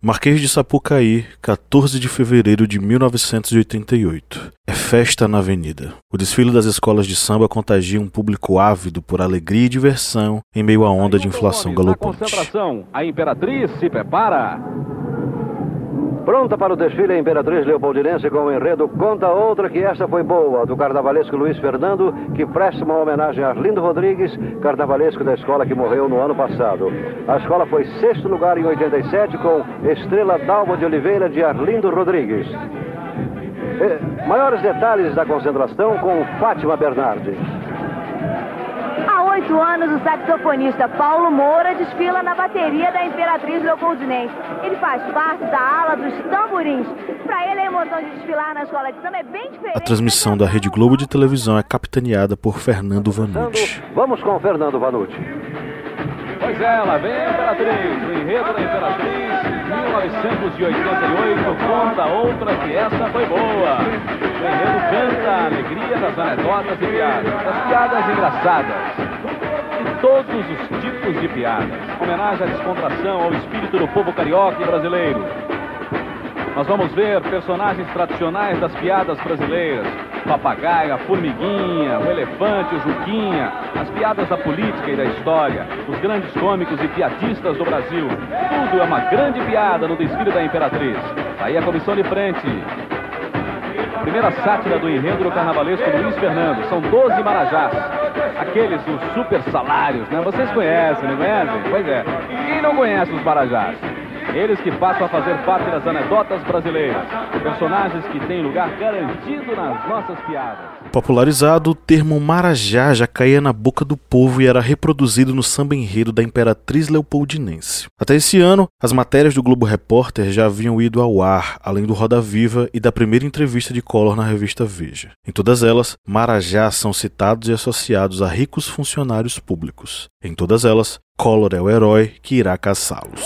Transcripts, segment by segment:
Marquês de Sapucaí, 14 de fevereiro de 1988. É festa na avenida. O desfile das escolas de samba contagia um público ávido por alegria e diversão em meio à onda de inflação galopante. concentração, a Imperatriz se prepara. Pronta para o desfile, a Imperatriz Leopoldinense com o enredo Conta Outra, que esta foi boa, do carnavalesco Luiz Fernando, que presta uma homenagem a Arlindo Rodrigues, carnavalesco da escola que morreu no ano passado. A escola foi sexto lugar em 87 com Estrela Dalva de Oliveira de Arlindo Rodrigues. E, maiores detalhes da concentração com Fátima Bernardes. 18 anos, o saxofonista Paulo Moura desfila na bateria da Imperatriz Leopoldinense. Ele faz parte da ala dos tamborins. Para ele, a emoção de desfilar na escola de samba é bem diferente. A transmissão da Rede Globo de televisão é capitaneada por Fernando Vanucci. Vamos com Fernando Vanucci. Pois é, lá vem a Imperatriz, o enredo da Imperatriz, 1988, conta outra que essa foi boa. O enredo canta a alegria das anedotas e piadas, das piadas engraçadas. Todos os tipos de piadas. Homenagem à descontração, ao espírito do povo carioca e brasileiro. Nós vamos ver personagens tradicionais das piadas brasileiras. Papagaio, a formiguinha, o elefante, o Juquinha, as piadas da política e da história, os grandes cômicos e piadistas do Brasil. Tudo é uma grande piada no desfile da Imperatriz. Aí a comissão de frente. Primeira sátira do enredo do carnavalesco Luiz Fernando. São 12 marajás. Aqueles dos super salários, né? Vocês conhecem, não conhecem? Pois é. Quem não conhece os marajás? Eles que passam a fazer parte das anedotas brasileiras. Personagens que têm lugar garantido nas nossas piadas. Popularizado, o termo Marajá já caía na boca do povo e era reproduzido no samba enredo da Imperatriz Leopoldinense. Até esse ano, as matérias do Globo Repórter já haviam ido ao ar, além do Roda Viva e da primeira entrevista de Collor na revista Veja. Em todas elas, Marajá são citados e associados a ricos funcionários públicos. Em todas elas, Collor é o herói que irá caçá-los.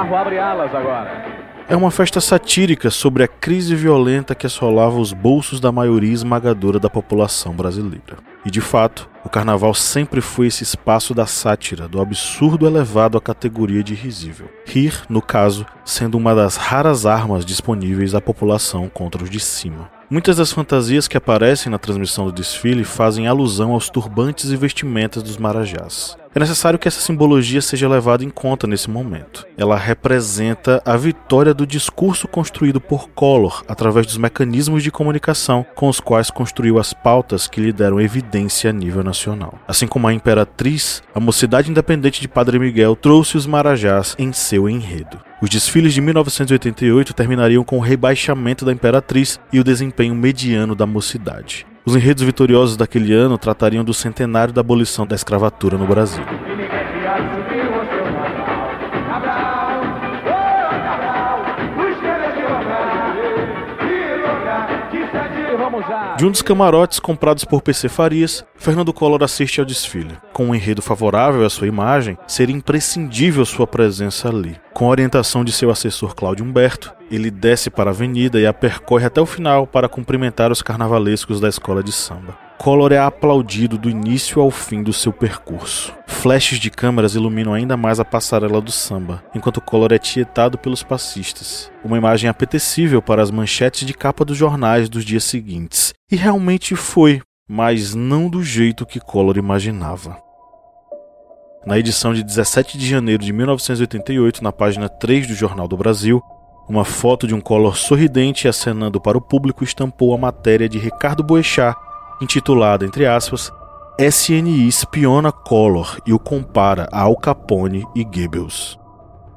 Carro abre alas agora. É uma festa satírica sobre a crise violenta que assolava os bolsos da maioria esmagadora da população brasileira. E de fato, o carnaval sempre foi esse espaço da sátira, do absurdo elevado à categoria de risível. Rir, no caso, sendo uma das raras armas disponíveis à população contra os de cima. Muitas das fantasias que aparecem na transmissão do desfile fazem alusão aos turbantes e vestimentas dos marajás. É necessário que essa simbologia seja levada em conta nesse momento. Ela representa a vitória do discurso construído por Collor através dos mecanismos de comunicação com os quais construiu as pautas que lhe deram evidência a nível nacional. Assim como a Imperatriz, a Mocidade Independente de Padre Miguel trouxe os marajás em seu enredo. Os desfiles de 1988 terminariam com o rebaixamento da Imperatriz e o desempenho mediano da Mocidade. Os enredos vitoriosos daquele ano tratariam do centenário da abolição da escravatura no Brasil. De um dos camarotes comprados por PC Farias, Fernando Collor assiste ao desfile. Com um enredo favorável à sua imagem, seria imprescindível sua presença ali. Com orientação de seu assessor Cláudio Humberto, ele desce para a avenida e a percorre até o final para cumprimentar os carnavalescos da escola de samba. Collor é aplaudido do início ao fim do seu percurso. Flashes de câmeras iluminam ainda mais a passarela do samba, enquanto Collor é tietado pelos passistas. Uma imagem apetecível para as manchetes de capa dos jornais dos dias seguintes. E realmente foi, mas não do jeito que Collor imaginava. Na edição de 17 de janeiro de 1988, na página 3 do Jornal do Brasil, uma foto de um Collor sorridente acenando para o público estampou a matéria de Ricardo Boechat, intitulada, entre aspas, SNI espiona Collor e o compara a Al Capone e Goebbels.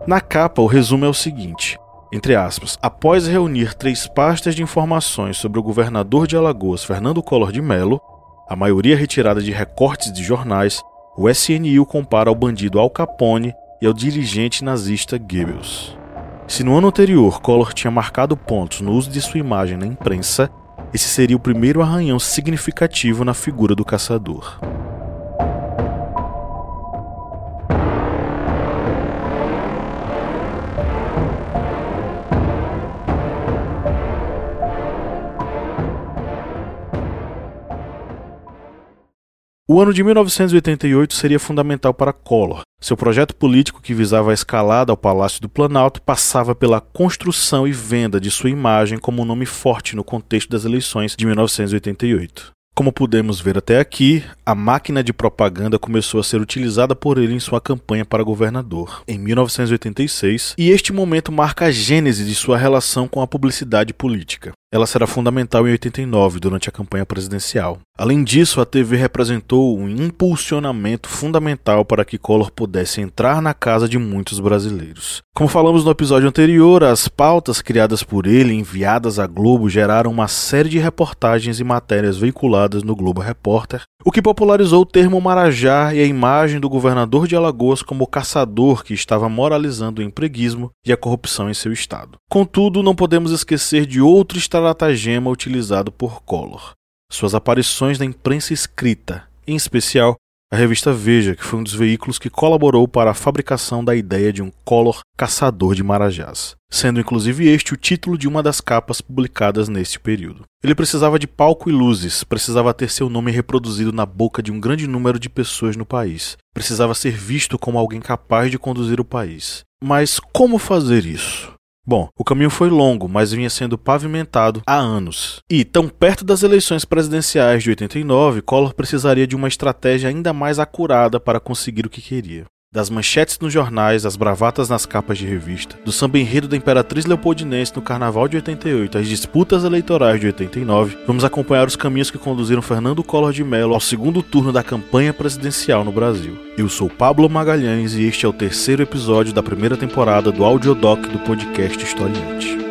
Na capa, o resumo é o seguinte: entre aspas, após reunir três pastas de informações sobre o governador de Alagoas, Fernando Collor de Mello, a maioria retirada de recortes de jornais, o SNI o compara ao bandido Al Capone e ao dirigente nazista Goebbels. Se no ano anterior Collor tinha marcado pontos no uso de sua imagem na imprensa, esse seria o primeiro arranhão significativo na figura do caçador. O ano de 1988 seria fundamental para Collor. Seu projeto político, que visava a escalada ao Palácio do Planalto, passava pela construção e venda de sua imagem como um nome forte no contexto das eleições de 1988. Como pudemos ver até aqui, a máquina de propaganda começou a ser utilizada por ele em sua campanha para governador, em 1986, e este momento marca a gênese de sua relação com a publicidade política. Ela será fundamental em 89, durante a campanha presidencial. Além disso, a TV representou um impulsionamento fundamental para que Collor pudesse entrar na casa de muitos brasileiros. Como falamos no episódio anterior, as pautas criadas por ele enviadas à Globo geraram uma série de reportagens e matérias veiculadas no Globo Repórter, o que popularizou o termo Marajá e a imagem do governador de Alagoas como caçador que estava moralizando o empreguismo e a corrupção em seu estado. Contudo, não podemos esquecer de outro estratagema utilizado por Collor: suas aparições na imprensa escrita, em especial a revista Veja, que foi um dos veículos que colaborou para a fabricação da ideia de um Collor caçador de marajás, sendo inclusive este o título de uma das capas publicadas neste período. Ele precisava de palco e luzes, precisava ter seu nome reproduzido na boca de um grande número de pessoas no país, precisava ser visto como alguém capaz de conduzir o país. Mas como fazer isso? Bom, o caminho foi longo, mas vinha sendo pavimentado há anos. E, tão perto das eleições presidenciais de 89, Collor precisaria de uma estratégia ainda mais acurada para conseguir o que queria. Das manchetes nos jornais, as bravatas nas capas de revista, do samba enredo da Imperatriz Leopoldinense no Carnaval de 88 às disputas eleitorais de 89, vamos acompanhar os caminhos que conduziram Fernando Collor de Mello ao segundo turno da campanha presidencial no Brasil. Eu sou Pablo Magalhães e este é o terceiro episódio da primeira temporada do Audiodoc do podcast Historiante.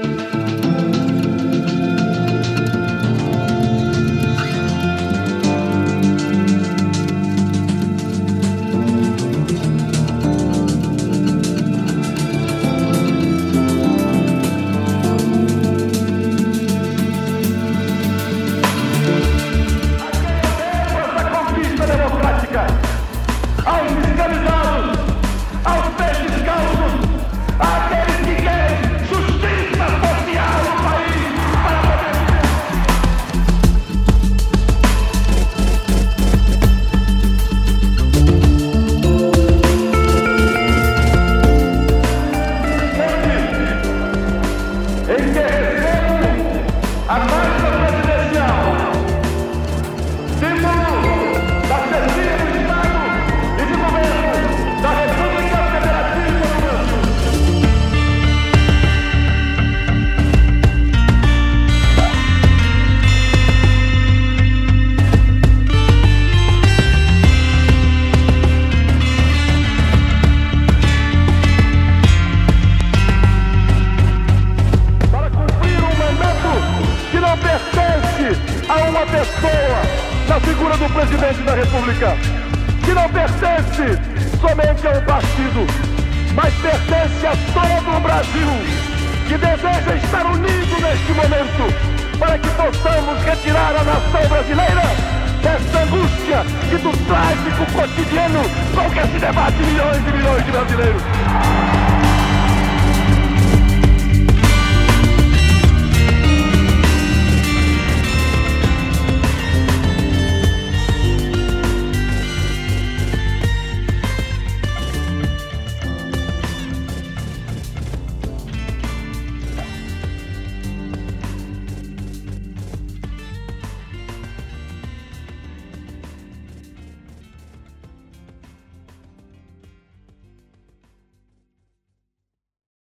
somente a um partido, mas pertence a todo o Brasil que deseja estar unido neste momento para que possamos retirar a nação brasileira desta angústia e do trágico cotidiano com que se debate milhões e milhões de brasileiros.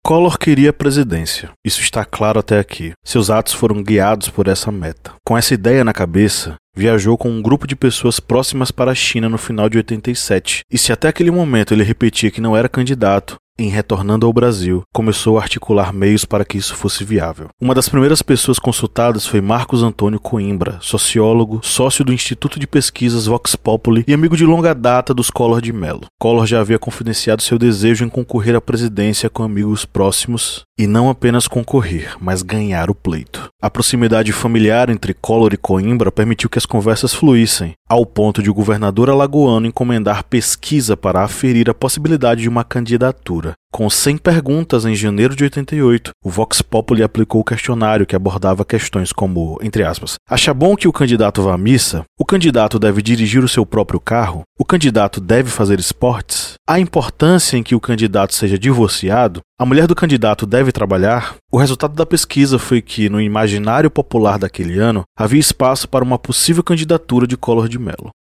Collor queria a presidência. Isso está claro até aqui. Seus atos foram guiados por essa meta. Com essa ideia na cabeça, viajou com um grupo de pessoas próximas para a China no final de 87, e se até aquele momento ele repetia que não era candidato, em retornando ao Brasil, começou a articular meios para que isso fosse viável. Uma das primeiras pessoas consultadas foi Marcos Antônio Coimbra, sociólogo, sócio do Instituto de Pesquisas Vox Populi e amigo de longa data dos Collor de Mello. Collor já havia confidenciado seu desejo em concorrer à presidência com amigos próximos e não apenas concorrer, mas ganhar o pleito. A proximidade familiar entre Collor e Coimbra permitiu que as conversas fluíssem, ao ponto de o governador alagoano encomendar pesquisa para aferir a possibilidade de uma candidatura. Com 100 perguntas em janeiro de 88, o Vox Populi aplicou o questionário que abordava questões como, entre aspas, acha bom que o candidato vá à missa? O candidato deve dirigir o seu próprio carro? O candidato deve fazer esportes? Há importância em que o candidato seja divorciado? A mulher do candidato deve trabalhar? O resultado da pesquisa foi que, no imaginário popular daquele ano, havia espaço para uma possível candidatura de Collor de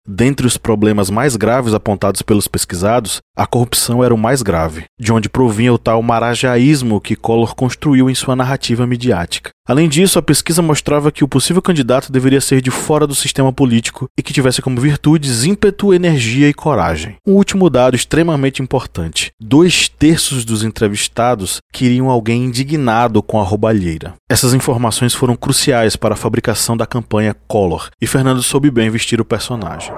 Dentre os problemas mais graves apontados pelos pesquisados, a corrupção era o mais grave, de onde provinha o tal marajaísmo que Collor construiu em sua narrativa midiática. Além disso, a pesquisa mostrava que o possível candidato deveria ser de fora do sistema político e que tivesse como virtudes ímpeto, energia e coragem. Um último dado extremamente importante: dois terços dos entrevistados queriam alguém indignado com a roubalheira. Essas informações foram cruciais para a fabricação da campanha Collor, e Fernando soube bem vestir o personagem.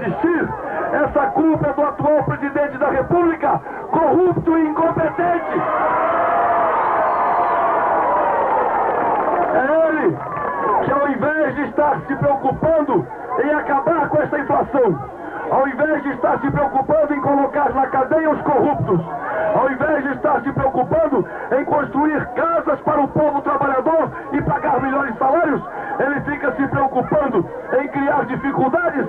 Existir, essa culpa é do atual presidente da República, corrupto e incompetente. É ele que, ao invés de estar se preocupando em acabar com essa inflação, ao invés de estar se preocupando em colocar na cadeia os corruptos, ao invés de estar se preocupando em construir casas para o povo trabalhador e pagar melhores salários, ele fica se preocupando em criar dificuldades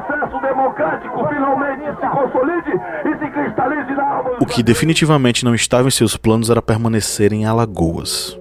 processo democrático finalmente se consolide e se cristalize na alma. O que definitivamente não estava em seus planos era permanecer em Alagoas.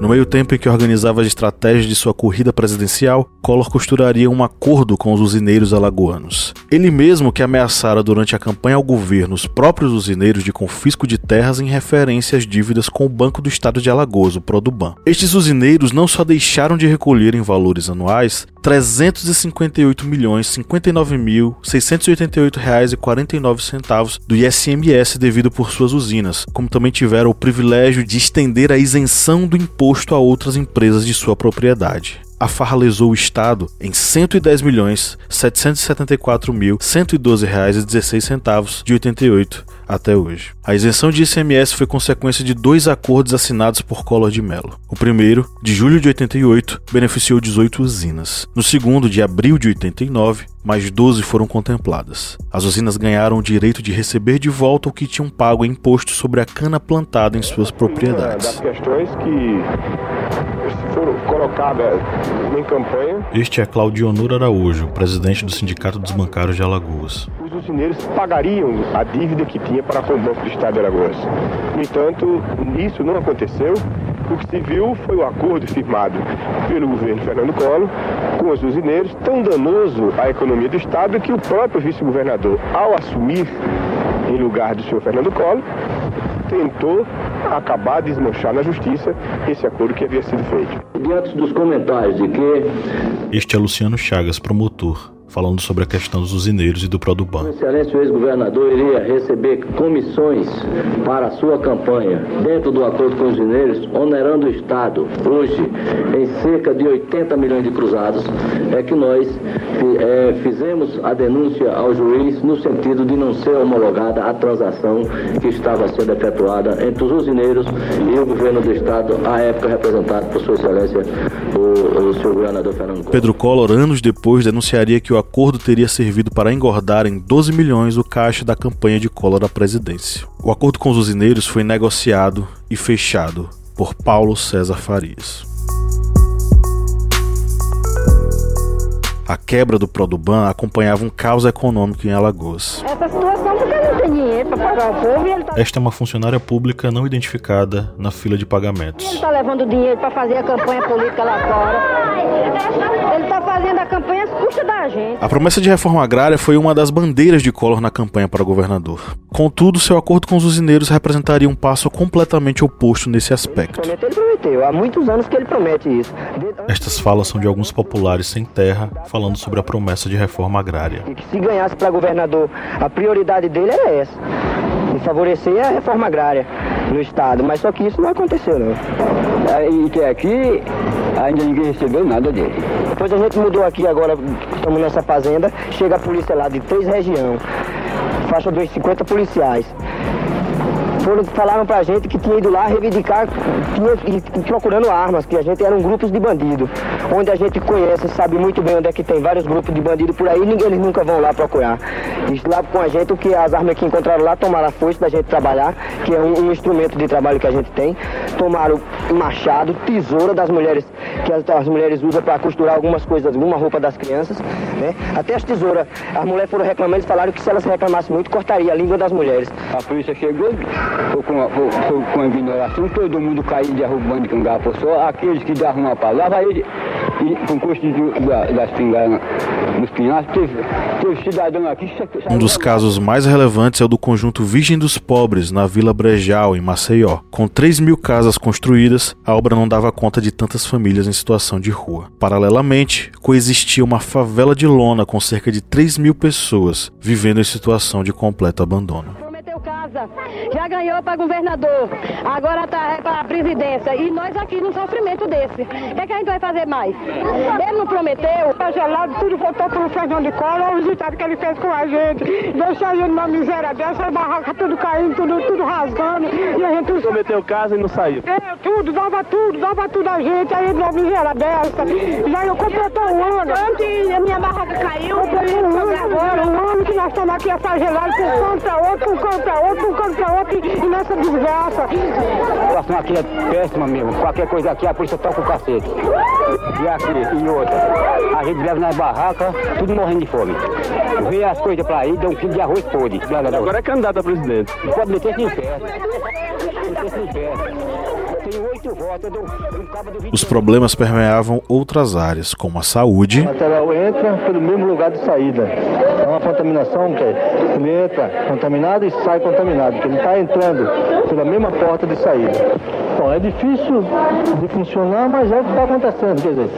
No meio tempo em que organizava as estratégias de sua corrida presidencial, Collor costuraria um acordo com os usineiros alagoanos. Ele mesmo que ameaçara durante a campanha ao governo os próprios usineiros de confisco de terras em referência às dívidas com o Banco do Estado de Alagoas, o Produban. Estes usineiros não só deixaram de recolher em valores anuais 358 milhões 59 mil 688 reais e 49 centavos do ICMS devido por suas usinas, como também tiveram o privilégio de estender a isenção do imposto imposto a outras empresas de sua propriedade. A farra lesou o Estado em 110 milhões 774 mil 112 reais e 16 centavos de 88 até hoje. A isenção de ICMS foi consequência de dois acordos assinados por Collor de Mello. O primeiro, de julho de 88, beneficiou 18 usinas. No segundo, de abril de 89, mais 12 foram contempladas. As usinas ganharam o direito de receber de volta o que tinham pago em imposto sobre a cana plantada em suas propriedades. Das questões que foram colocadas em campanha. Este é Claudio Honor Araújo, presidente do Sindicato dos Bancários de Alagoas. Os usineiros pagariam a dívida que tinha para com o Banco do Estado de Alagoas. No entanto, isso não aconteceu. O que se viu foi o acordo firmado pelo governo Fernando Collor com os usineiros, tão danoso à economia do Estado que o próprio vice-governador, ao assumir em lugar do senhor Fernando Collor, tentou acabar, desmanchar na justiça esse acordo que havia sido feito. Diante dos comentários de que. Este é Luciano Chagas, promotor falando sobre a questão dos usineiros e do Produban. Excelência, o ex-governador iria receber comissões para a sua campanha dentro do acordo com os usineiros, onerando o Estado hoje em cerca de 80 milhões de cruzados, é que nós é, fizemos a denúncia ao juiz no sentido de não ser homologada a transação que estava sendo efetuada entre os usineiros e o governo do Estado, à época representado por Sua Excelência o, o senhor governador Fernando Pedro Collor, anos depois, denunciaria que o acordo teria servido para engordar em 12 milhões o caixa da campanha de Collor à presidência. O acordo com os usineiros foi negociado e fechado por Paulo César Farias. A quebra do Produban acompanhava um caos econômico em Alagoas. Essa situação porque não tem dinheiro para pagar o povo e ele tá... Esta é uma funcionária pública não identificada na fila de pagamentos. Ele está levando dinheiro para fazer a campanha política lá fora. Ele está fazendo a campanha às custas da gente. A promessa de reforma agrária foi uma das bandeiras de Collor na campanha para governador. Contudo, seu acordo com os usineiros representaria um passo completamente oposto nesse aspecto. Ele prometeu, há muitos anos que ele promete isso. Estas falas são de alguns populares sem terra falando sobre a promessa de reforma agrária. E que se ganhasse para governador, a prioridade dele era essa, de favorecer a reforma agrária no estado, mas só que isso não aconteceu não. E que aqui ainda ninguém recebeu nada dele. Depois a gente mudou aqui agora, estamos nessa fazenda, chega a polícia lá de três regiões, faixa dos 50 policiais foram, falaram pra gente que tinha ido lá reivindicar, tinha, procurando armas, que a gente eram grupos de bandido. Onde a gente conhece, sabe muito bem onde é que tem vários grupos de bandido por aí, ninguém, eles nunca vão lá procurar. Eles lá com a gente, o que as armas que encontraram lá, tomaram a força da gente trabalhar, que é um, um instrumento de trabalho que a gente tem. Tomaram machado, tesoura das mulheres, que as, as mulheres usam para costurar algumas coisas, alguma roupa das crianças, né? Até as tesouras. As mulheres foram reclamando, eles falaram que se elas reclamassem muito, cortaria a língua das mulheres. A polícia chegou, foi com, a, foi com a ignoração, todo mundo caindo derrubando de cangaço, só aqueles que davam uma palavra, ele, e, com custo de, da, das pingadas nos pinhais, teve, teve cidadão aqui... Um dos casos mais relevantes é o do conjunto Virgem dos Pobres, na Vila Brejal, em Maceió. Com 3 mil casas construídas, a obra não dava conta de tantas famílias em situação de rua. Paralelamente, coexistia uma favela de lona com cerca de 3 mil pessoas vivendo em situação de completo abandono casa, já ganhou para governador, agora está é para a presidência. E nós aqui num sofrimento desse. O que, é que a gente vai fazer mais? Ele não prometeu. Tá gelado, tudo voltou para o Fernando de Collor, olha o resultado que ele fez com a gente. Deixou a gente numa miséria dessa, a barraca tudo caindo, tudo, tudo rasgando. E a gente. Prometeu casa e não saiu. É, tudo, dava tudo, dava tudo a gente, aí numa miséria dessa. Já eu completou um ano. Antes a minha barraca caiu, completou um ano, agora. um ano que nós estamos aqui essa gelada, com contra outro, com contra outro um canto para outro e nessa desgraça. A situação aqui é péssima mesmo. Qualquer coisa aqui a polícia toca o cacete. E aqui, e outra. A gente leva nas barracas, tudo morrendo de fome. Vê as coisas para aí, dá um quilo de arroz podre. Agora é candidato a presidente. Pode meter sem pé. Meter sem pé. Os problemas permeavam outras áreas, como a saúde. O material entra pelo mesmo lugar de saída. É uma contaminação que ele entra contaminado e sai contaminado, que ele está entrando pela mesma porta de saída. Bom, é difícil de funcionar, mas é o que está acontecendo. Quer dizer,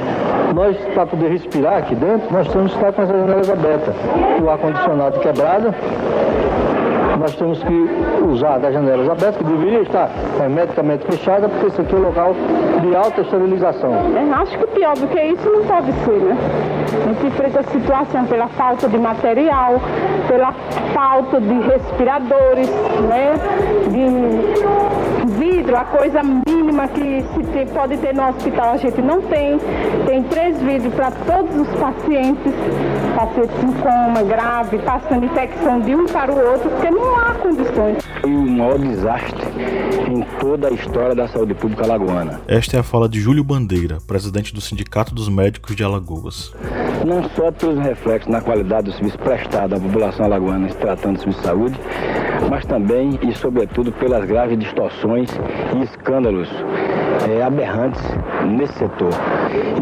nós, para poder respirar aqui dentro, nós temos que estar com as janelas abertas. O ar-condicionado quebrado, nós temos que usar das janelas abertas, que deveria estar hermeticamente fechada, porque esse aqui é um local de alta esterilização. Acho que pior do que isso não pode ser, né? A gente enfrenta a situação pela falta de material, pela falta de respiradores, né? De vidro, a coisa mínima que se tem, pode ter no hospital a gente não tem. Tem três vidros para todos os pacientes, pacientes em coma grave, passando infecção de um para o outro, porque não há condições. Foi o maior desastre em toda a história da saúde pública alagoana. Esta é a fala de Júlio Bandeira, presidente do Sindicato dos Médicos de Alagoas. Não só pelos reflexos na qualidade do serviço prestado à população alagoana se tratando de serviço de saúde, mas também e sobretudo pelas graves distorções e escândalos é, aberrantes nesse setor.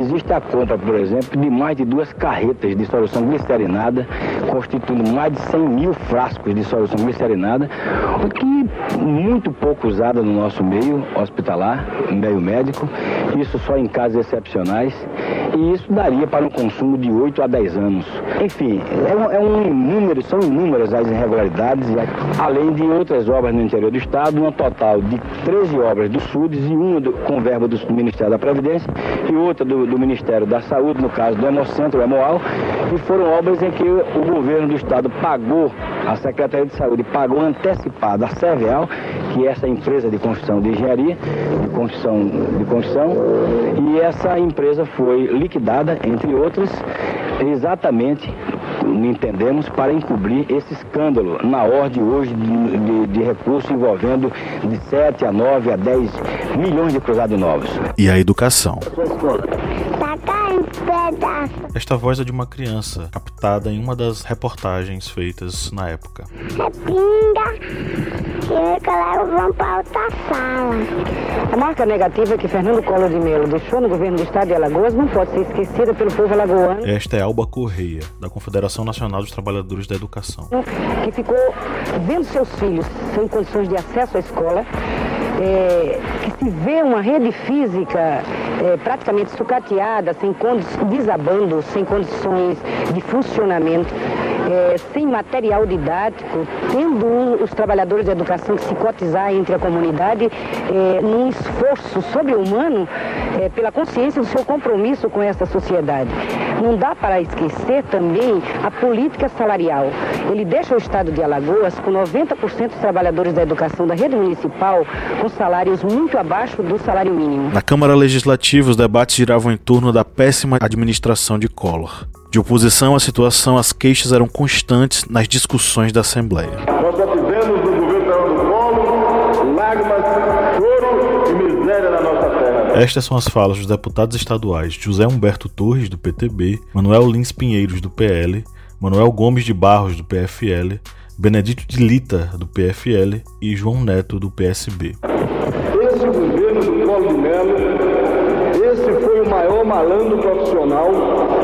Existe a compra, por exemplo, de mais de duas carretas de solução glicerinada, constituindo mais de 100 mil frascos de solução glicerinada, o que muito pouco usada no nosso meio hospitalar, meio médico, isso só em casos excepcionais, e isso daria para um consumo de 8 a 10 anos. Enfim, é um, é um número, são inúmeras as irregularidades, além de outras obras no interior do estado, um total de 13 obras do SUDES e uma do, com verba do Ministério da Previdência e outra do, do Ministério da Saúde, no caso do Hemocentro, Hemoal, e foram obras em que o governo do estado pagou, a Secretaria de Saúde pagou antecipada a Cerveal, que é essa empresa de construção de engenharia, de construção, de construção, e essa empresa foi liquidada, entre outras, exatamente entendemos, para encobrir esse escândalo na ordem hoje de, de, de recursos envolvendo de 7 a 9 a 10 milhões de cruzados novos. E a educação. Esta voz é de uma criança, captada em uma das reportagens feitas na época. É pinga. E claro, vamos para outra sala. A marca negativa que Fernando Collor de Mello deixou no governo do estado de Alagoas não pode ser esquecida pelo povo alagoano. Esta é Alba Correia, da Confederação Nacional dos Trabalhadores da Educação. Que ficou vendo seus filhos sem condições de acesso à escola é, que se vê uma rede física é, praticamente sucateada, sem desabando, sem condições de funcionamento, é, sem material didático, tendo os trabalhadores da educação que se cotizar entre a comunidade é, num esforço sobre-humano é, pela consciência do seu compromisso com essa sociedade. Não dá para esquecer também a política salarial. Ele deixa o estado de Alagoas com 90% dos trabalhadores da educação da rede municipal com salários muito abaixo do salário mínimo. Na Câmara Legislativa, os debates giravam em torno da péssima administração de Collor. De oposição à situação, as queixas eram constantes nas discussões da Assembleia. Nós só tivemos no governo Fernando Collor lágrimas, choro e miséria na nossa terra. Estas são as falas dos deputados estaduais José Humberto Torres, do PTB, Manuel Lins Pinheiros, do PL, Manuel Gomes de Barros, do PFL, Benedito de Lita, do PFL e João Neto, do PSB. Esse governo do Collor de Mello, esse foi o maior malandro profissional,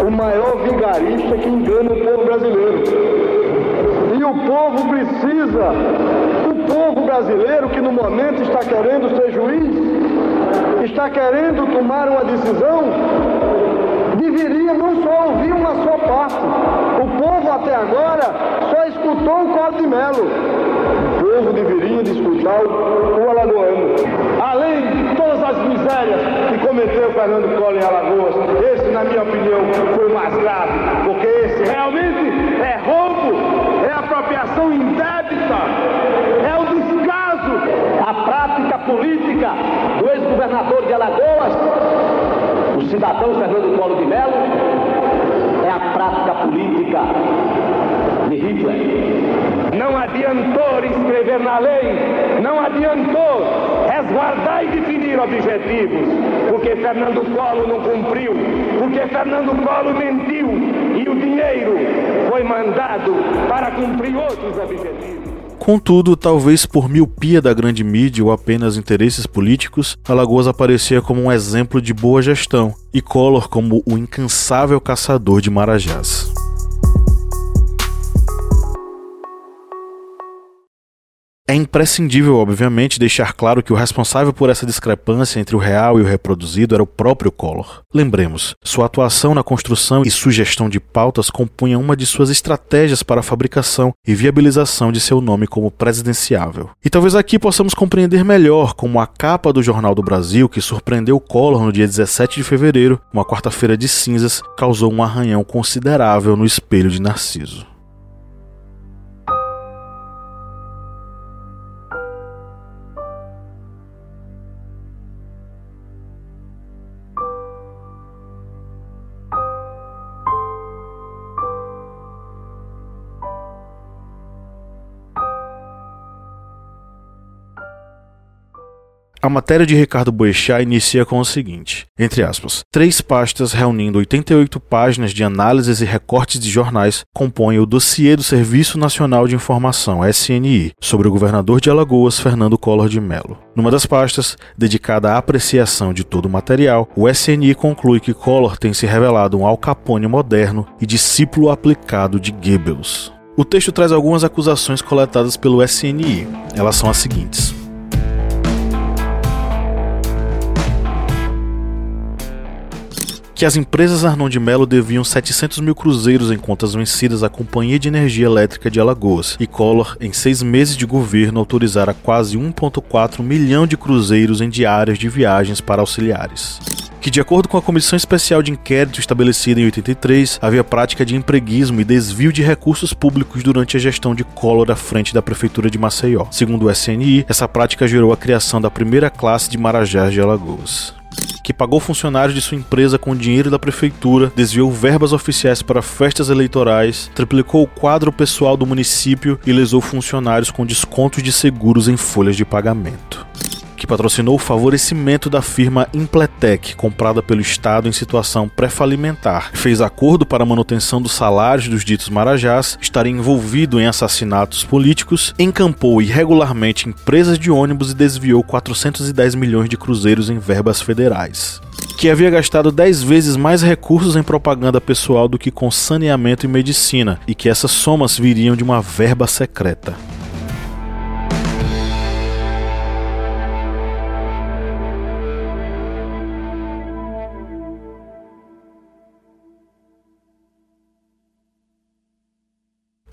o maior vigarista que engana o povo brasileiro. E o povo precisa, o povo brasileiro que no momento está querendo ser juiz, está querendo tomar uma decisão, deveria não só ouvir uma só parte. O povo até agora só escutou o Collor de Mello. O povo deveria escutar o alagoano. Além que cometeu Fernando Collor em Alagoas, esse, na minha opinião, foi o mais grave, porque esse realmente é roubo, é apropriação indébita, é o descaso. A prática política do ex-governador de Alagoas, o cidadão Fernando Collor de Mello, é a prática política de Hitler. Não adiantou escrever na lei, não adiantou resguardar e definir objetivos, porque Fernando Collor não cumpriu, porque Fernando Collor mentiu e o dinheiro foi mandado para cumprir outros objetivos. Contudo, talvez por miopia da grande mídia ou apenas interesses políticos, Alagoas aparecia como um exemplo de boa gestão e Collor como o incansável caçador de marajás. É imprescindível, obviamente, deixar claro que o responsável por essa discrepância entre o real e o reproduzido era o próprio Collor. Lembremos, sua atuação na construção e sugestão de pautas compunha uma de suas estratégias para a fabricação e viabilização de seu nome como presidenciável. E talvez aqui possamos compreender melhor como a capa do Jornal do Brasil, que surpreendeu Collor no dia 17 de fevereiro, uma quarta-feira de cinzas, causou um arranhão considerável no espelho de Narciso. A matéria de Ricardo Boechat inicia com o seguinte, entre aspas, três pastas reunindo 88 páginas de análises e recortes de jornais compõem o dossiê do Serviço Nacional de Informação, SNI, sobre o governador de Alagoas, Fernando Collor de Mello. Numa das pastas, dedicada à apreciação de todo o material, o SNI conclui que Collor tem se revelado um Al Capone moderno e discípulo aplicado de Goebbels. O texto traz algumas acusações coletadas pelo SNI. Elas são as seguintes. Que as empresas Arnon de Melo deviam 700 mil cruzeiros em contas vencidas à Companhia de Energia Elétrica de Alagoas, e Collor, em seis meses de governo, autorizara quase 1,4 milhão de cruzeiros em diárias de viagens para auxiliares que, de acordo com a Comissão Especial de Inquérito estabelecida em 83, havia prática de empreguismo e desvio de recursos públicos durante a gestão de Collor à frente da Prefeitura de Maceió. Segundo o SNI, essa prática gerou a criação da primeira classe de Marajás de Alagoas que pagou funcionários de sua empresa com dinheiro da prefeitura, desviou verbas oficiais para festas eleitorais, triplicou o quadro pessoal do município e lesou funcionários com descontos de seguros em folhas de pagamento que patrocinou o favorecimento da firma Impletec, comprada pelo Estado em situação pré-falimentar, fez acordo para a manutenção dos salários dos ditos marajás, estaria envolvido em assassinatos políticos, encampou irregularmente empresas de ônibus e desviou 410 milhões de cruzeiros em verbas federais que havia gastado 10 vezes mais recursos em propaganda pessoal do que com saneamento e medicina, e que essas somas viriam de uma verba secreta.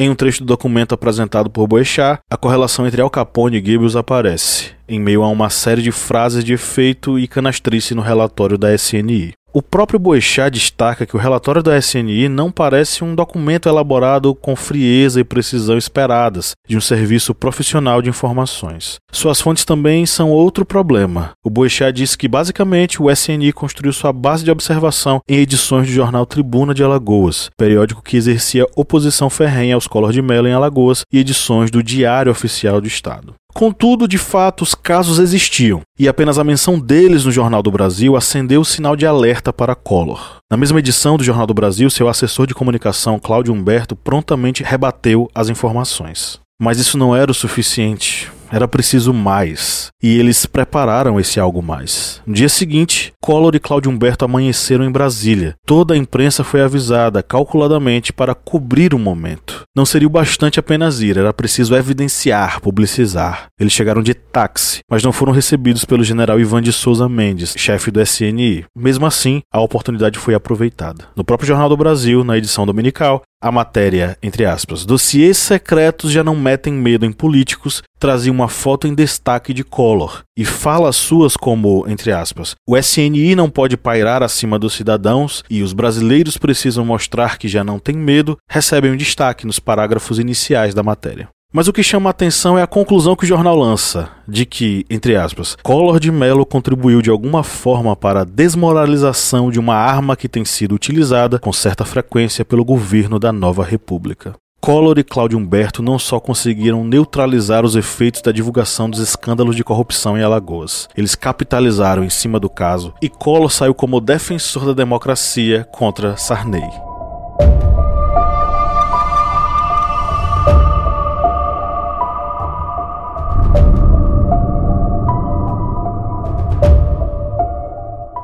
Em um trecho do documento apresentado por Boechat, a correlação entre Al Capone e Goebbels aparece, em meio a uma série de frases de efeito e canastrice no relatório da SNI. O próprio Boechat destaca que o relatório da SNI não parece um documento elaborado com frieza e precisão esperadas de um serviço profissional de informações. Suas fontes também são outro problema. O Boechat diz que basicamente o SNI construiu sua base de observação em edições do jornal Tribuna de Alagoas, periódico que exercia oposição ferrenha aos Collor de Mello em Alagoas, e edições do Diário Oficial do Estado. Contudo, de fato, os casos existiam, e apenas a menção deles no Jornal do Brasil acendeu o sinal de alerta para Collor. Na mesma edição do Jornal do Brasil, seu assessor de comunicação, Cláudio Humberto, prontamente rebateu as informações. Mas isso não era o suficiente. Era preciso mais. E eles prepararam esse algo mais. No dia seguinte, Collor e Cláudio Humberto amanheceram em Brasília. Toda a imprensa foi avisada calculadamente para cobrir o momento. Não seria o bastante apenas ir, era preciso evidenciar, publicizar. Eles chegaram de táxi, mas não foram recebidos pelo general Ivan de Souza Mendes, chefe do SNI. Mesmo assim, a oportunidade foi aproveitada. No próprio Jornal do Brasil, na edição dominical, a matéria, entre aspas, dossiês secretos já não metem medo em políticos, trazia uma foto em destaque de Collor e falas suas como, entre aspas, o SNI não pode pairar acima dos cidadãos e os brasileiros precisam mostrar que já não têm medo, recebem um destaque nos parágrafos iniciais da matéria. Mas o que chama a atenção é a conclusão que o jornal lança, de que, entre aspas, Collor de Mello contribuiu de alguma forma para a desmoralização de uma arma que tem sido utilizada com certa frequência pelo governo da nova república. Collor e Cláudio Humberto não só conseguiram neutralizar os efeitos da divulgação dos escândalos de corrupção em Alagoas, eles capitalizaram em cima do caso e Collor saiu como defensor da democracia contra Sarney.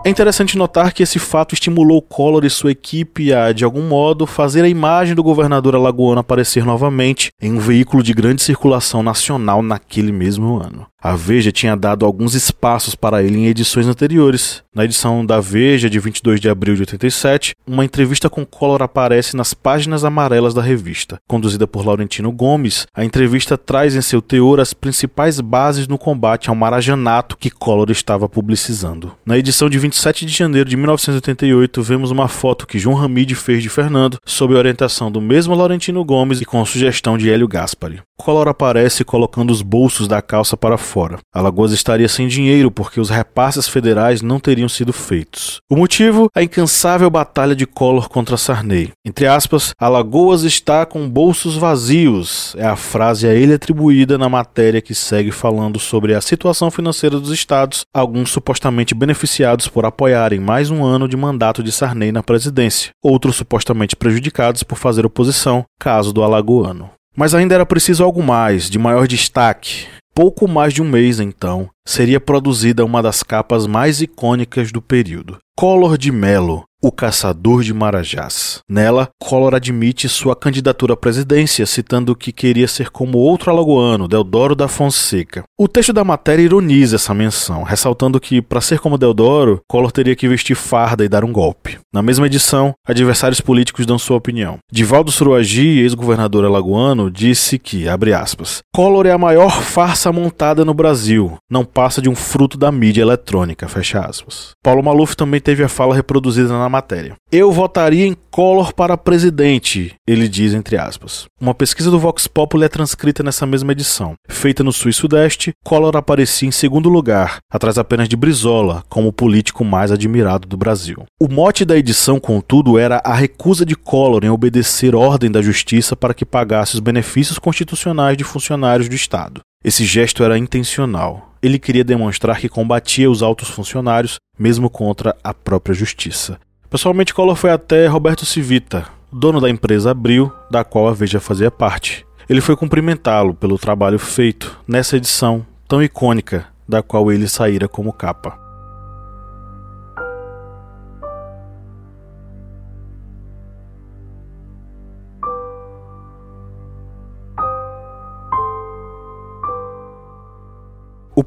É interessante notar que esse fato estimulou Collor e sua equipe a, de algum modo, fazer a imagem do governador alagoano aparecer novamente em um veículo de grande circulação nacional naquele mesmo ano. A Veja tinha dado alguns espaços para ele em edições anteriores. Na edição da Veja, de 22 de abril de 87, uma entrevista com Collor aparece nas páginas amarelas da revista. Conduzida por Laurentino Gomes, a entrevista traz em seu teor as principais bases no combate ao marajanato que Collor estava publicizando. Na edição de 27 de janeiro de 1988, vemos uma foto que João Ramide fez de Fernando, sob orientação do mesmo Laurentino Gomes e com sugestão de Hélio Gaspari. Collor aparece colocando os bolsos da calça para fora. Alagoas estaria sem dinheiro porque os repasses federais não teriam sido feitos. O motivo? A incansável batalha de Collor contra Sarney. Entre aspas, Alagoas está com bolsos vazios, é a frase a ele atribuída na matéria que segue falando sobre a situação financeira dos estados, alguns supostamente beneficiados por apoiarem mais um ano de mandato de Sarney na presidência, outros supostamente prejudicados por fazer oposição, caso do alagoano. Mas ainda era preciso algo mais, de maior destaque. Pouco mais de um mês então, seria produzida uma das capas mais icônicas do período. Collor de Mello, o Caçador de Marajás. Nela, Collor admite sua candidatura à presidência, citando que queria ser como outro alagoano, Deodoro da Fonseca. O texto da matéria ironiza essa menção, ressaltando que, para ser como Deodoro, Collor teria que vestir farda e dar um golpe. Na mesma edição, adversários políticos dão sua opinião. Divaldo Suruagi, ex-governador alagoano, disse que, abre aspas, Collor é a maior farsa montada no Brasil, não passa de um fruto da mídia eletrônica, fecha aspas. Paulo Maluf também teve a fala reproduzida na matéria. Eu votaria em Collor para presidente, ele diz entre aspas. Uma pesquisa do Vox Populi é transcrita nessa mesma edição. Feita no Sul e Sudeste, Collor aparecia em segundo lugar, atrás apenas de Brizola, como o político mais admirado do Brasil. O mote da edição, contudo, era a recusa de Collor em obedecer ordem da justiça para que pagasse os benefícios constitucionais de funcionários do Estado. Esse gesto era intencional. Ele queria demonstrar que combatia os altos funcionários, mesmo contra a própria justiça. Pessoalmente, Collor foi até Roberto Civita, dono da empresa Abril, da qual a Veja fazia parte. Ele foi cumprimentá-lo pelo trabalho feito nessa edição tão icônica, da qual ele saíra como capa.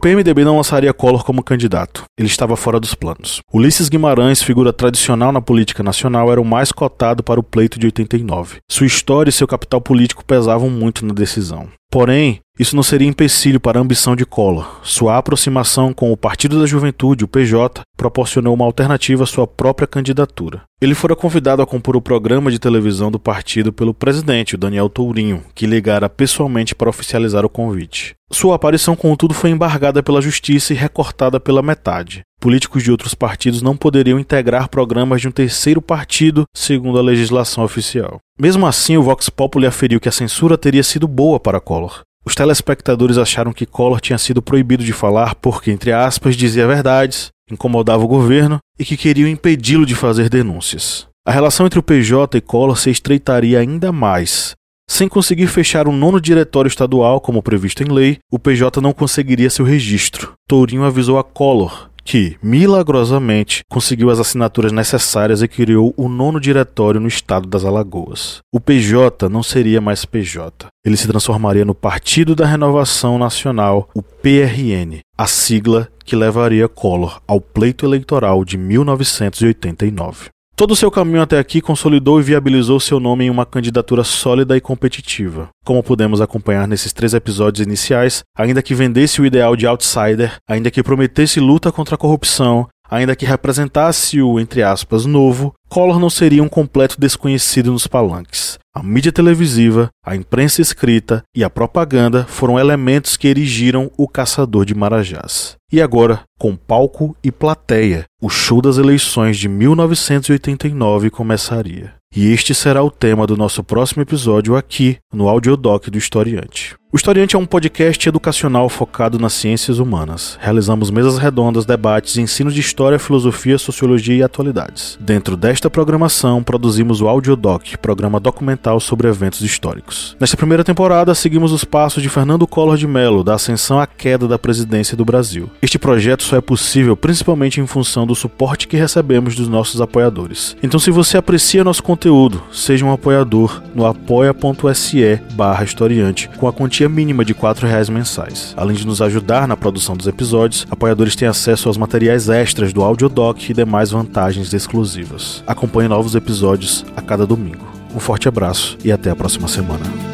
PMDB não lançaria Collor como candidato. Ele estava fora dos planos. Ulisses Guimarães, figura tradicional na política nacional, era o mais cotado para o pleito de 89. Sua história e seu capital político pesavam muito na decisão. Porém, isso não seria empecilho para a ambição de Collor. Sua aproximação com o Partido da Juventude, o PJ, proporcionou uma alternativa à sua própria candidatura. Ele fora convidado a compor o programa de televisão do partido pelo presidente, o Daniel Tourinho, que ligara pessoalmente para oficializar o convite. Sua aparição, contudo, foi embargada pela justiça e recortada pela metade. Políticos de outros partidos não poderiam integrar programas de um terceiro partido, segundo a legislação oficial. Mesmo assim, o Vox Populi aferiu que a censura teria sido boa para Collor. Os telespectadores acharam que Collor tinha sido proibido de falar porque, entre aspas, dizia verdades, incomodava o governo e que queriam impedi-lo de fazer denúncias. A relação entre o PJ e Collor se estreitaria ainda mais. Sem conseguir fechar um nono diretório estadual, como previsto em lei, o PJ não conseguiria seu registro. Tourinho avisou a Collor que, milagrosamente, conseguiu as assinaturas necessárias e criou o nono diretório no estado das Alagoas. O PJ não seria mais PJ. Ele se transformaria no Partido da Renovação Nacional, o PRN, a sigla que levaria Collor ao pleito eleitoral de 1989. Todo o seu caminho até aqui consolidou e viabilizou seu nome em uma candidatura sólida e competitiva. Como pudemos acompanhar nesses três episódios iniciais, ainda que vendesse o ideal de outsider, ainda que prometesse luta contra a corrupção, ainda que representasse o, entre aspas, novo, Collor não seria um completo desconhecido nos palanques. A mídia televisiva, a imprensa escrita e a propaganda foram elementos que erigiram o caçador de marajás. E agora, com palco e plateia, o show das eleições de 1989 começaria. E este será o tema do nosso próximo episódio aqui no Audiodoc do Historiante. O Historiante é um podcast educacional focado nas ciências humanas. Realizamos mesas redondas, debates, ensino de história, filosofia, sociologia e atualidades. Dentro desta programação, produzimos o Audiodoc, programa documental sobre eventos históricos. Nesta primeira temporada, seguimos os passos de Fernando Collor de Mello, da ascensão à queda da presidência do Brasil. Este projeto só é possível principalmente em função do suporte que recebemos dos nossos apoiadores. Então, se você aprecia nosso conteúdo, seja um apoiador no apoia.se barra historiante com a quantia mínima de R$ reais mensais. Além de nos ajudar na produção dos episódios, apoiadores têm acesso aos materiais extras do Audiodoc e demais vantagens exclusivas. Acompanhe novos episódios a cada domingo. Um forte abraço e até a próxima semana.